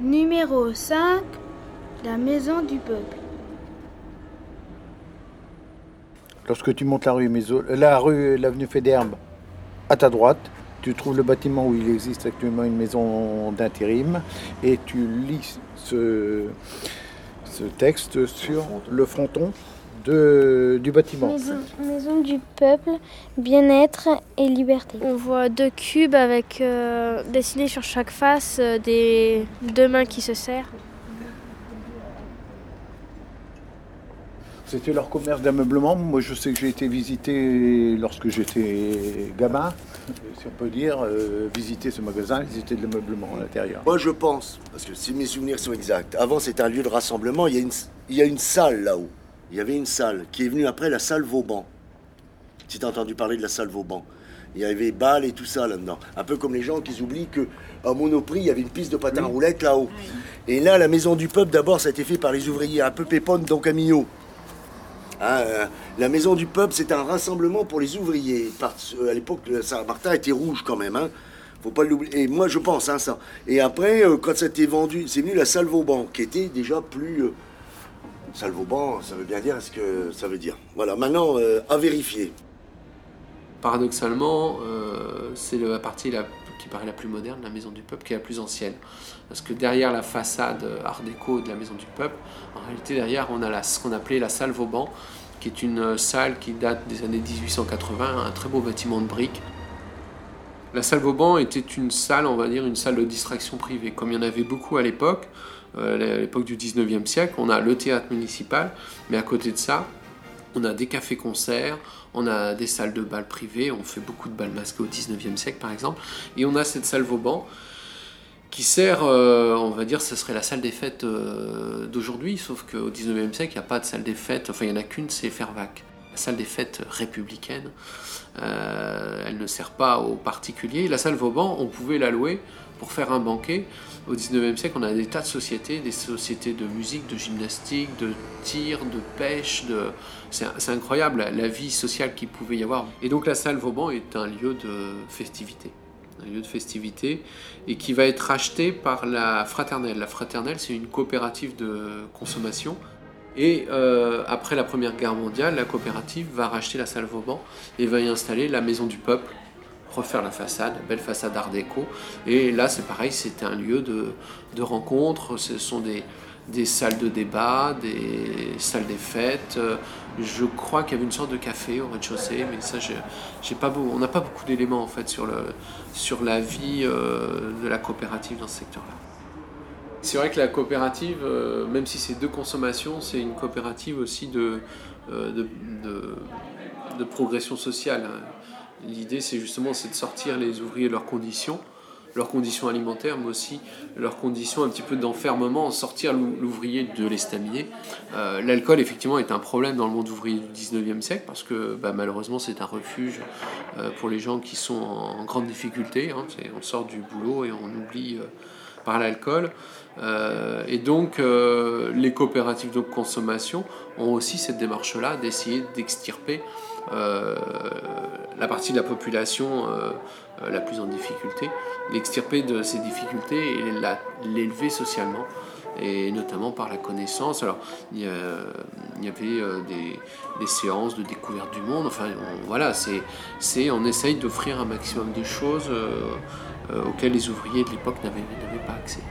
Numéro 5, la maison du peuple. Lorsque tu montes la rue, la rue, l'avenue Fédherbe, à ta droite, tu trouves le bâtiment où il existe actuellement une maison d'intérim et tu lis ce texte sur le fronton de, du bâtiment. Maison, du peuple, bien-être et liberté. On voit deux cubes avec euh, dessinés sur chaque face euh, des deux mains qui se serrent. C'était leur commerce d'ameublement. Moi, je sais que j'ai été visité lorsque j'étais gamin, si on peut dire, euh, visiter ce magasin, visiter de l'ameublement à l'intérieur. Moi, je pense, parce que si mes souvenirs sont exacts, avant c'était un lieu de rassemblement, il y a une, il y a une salle là-haut. Il y avait une salle qui est venue après la salle Vauban. Si tu as entendu parler de la salle Vauban. Il y avait bal et tout ça là-dedans. Un peu comme les gens qui oublient qu'à Monoprix, il y avait une piste de patin roulette là-haut. Et là, la maison du peuple, d'abord, ça a été fait par les ouvriers, un peu péponne dans Camino. Hein, euh, la maison du peuple, c'est un rassemblement pour les ouvriers. Euh, à l'époque, Saint-Martin était rouge quand même. Hein. Faut pas l'oublier. Et moi, je pense hein, ça. Et après, euh, quand ça a été vendu, c'est venu la salle Vauban, qui était déjà plus. Salle Vauban, ça veut bien dire ce que ça veut dire. Voilà, maintenant, à vérifier. Paradoxalement, c'est la partie qui paraît la plus moderne, la maison du peuple, qui est la plus ancienne. Parce que derrière la façade art déco de la maison du peuple, en réalité derrière on a ce qu'on appelait la salle Vauban, qui est une salle qui date des années 1880, un très beau bâtiment de briques. La salle Vauban était une salle, on va dire, une salle de distraction privée, comme il y en avait beaucoup à l'époque, euh, à l'époque du 19e siècle. On a le théâtre municipal, mais à côté de ça, on a des cafés-concerts, on a des salles de bal privées, on fait beaucoup de bal masqués au 19e siècle par exemple, et on a cette salle Vauban qui sert, euh, on va dire, ce serait la salle des fêtes euh, d'aujourd'hui, sauf qu'au 19e siècle, il n'y a pas de salle des fêtes, enfin il n'y en a qu'une, c'est Fervac. La salle des fêtes républicaine, euh, elle ne sert pas aux particuliers. La salle Vauban, on pouvait la louer pour faire un banquet. Au 19e siècle, on a des tas de sociétés, des sociétés de musique, de gymnastique, de tir, de pêche. C'est incroyable la vie sociale qu'il pouvait y avoir. Et donc la salle Vauban est un lieu de festivité un lieu de festivité, et qui va être racheté par la Fraternelle. La Fraternelle, c'est une coopérative de consommation. Et euh, après la Première Guerre mondiale, la coopérative va racheter la salle Vauban et va y installer la Maison du Peuple, refaire la façade, belle façade art déco. Et là, c'est pareil, c'est un lieu de, de rencontre. Ce sont des, des salles de débat, des salles des fêtes. Je crois qu'il y avait une sorte de café au rez-de-chaussée, mais ça, pas on n'a pas beaucoup d'éléments en fait sur, le, sur la vie euh, de la coopérative dans ce secteur-là. C'est vrai que la coopérative, euh, même si c'est deux consommations, c'est une coopérative aussi de, euh, de, progression sociale. L'idée, c'est justement de sortir les ouvriers de leurs conditions leurs conditions alimentaires, mais aussi leurs conditions un petit peu d'enfermement, sortir l'ouvrier de l'estamier. Euh, l'alcool, effectivement, est un problème dans le monde ouvrier du 19e siècle, parce que bah, malheureusement, c'est un refuge euh, pour les gens qui sont en, grande difficulté. Hein. on sort du boulot et on oublie par l'alcool. et donc, les coopératives de consommation ont aussi cette démarche-là d'essayer d'extirper la partie de la population la plus en difficulté l'extirper de ces difficultés et l'élever socialement et notamment par la connaissance. Alors, il y, avait euh, des, séances de découverte du monde. Enfin, voilà, c'est, on essaye d'offrir un maximum de choses euh, auxquelles les ouvriers de l'époque n'avaient pas accès.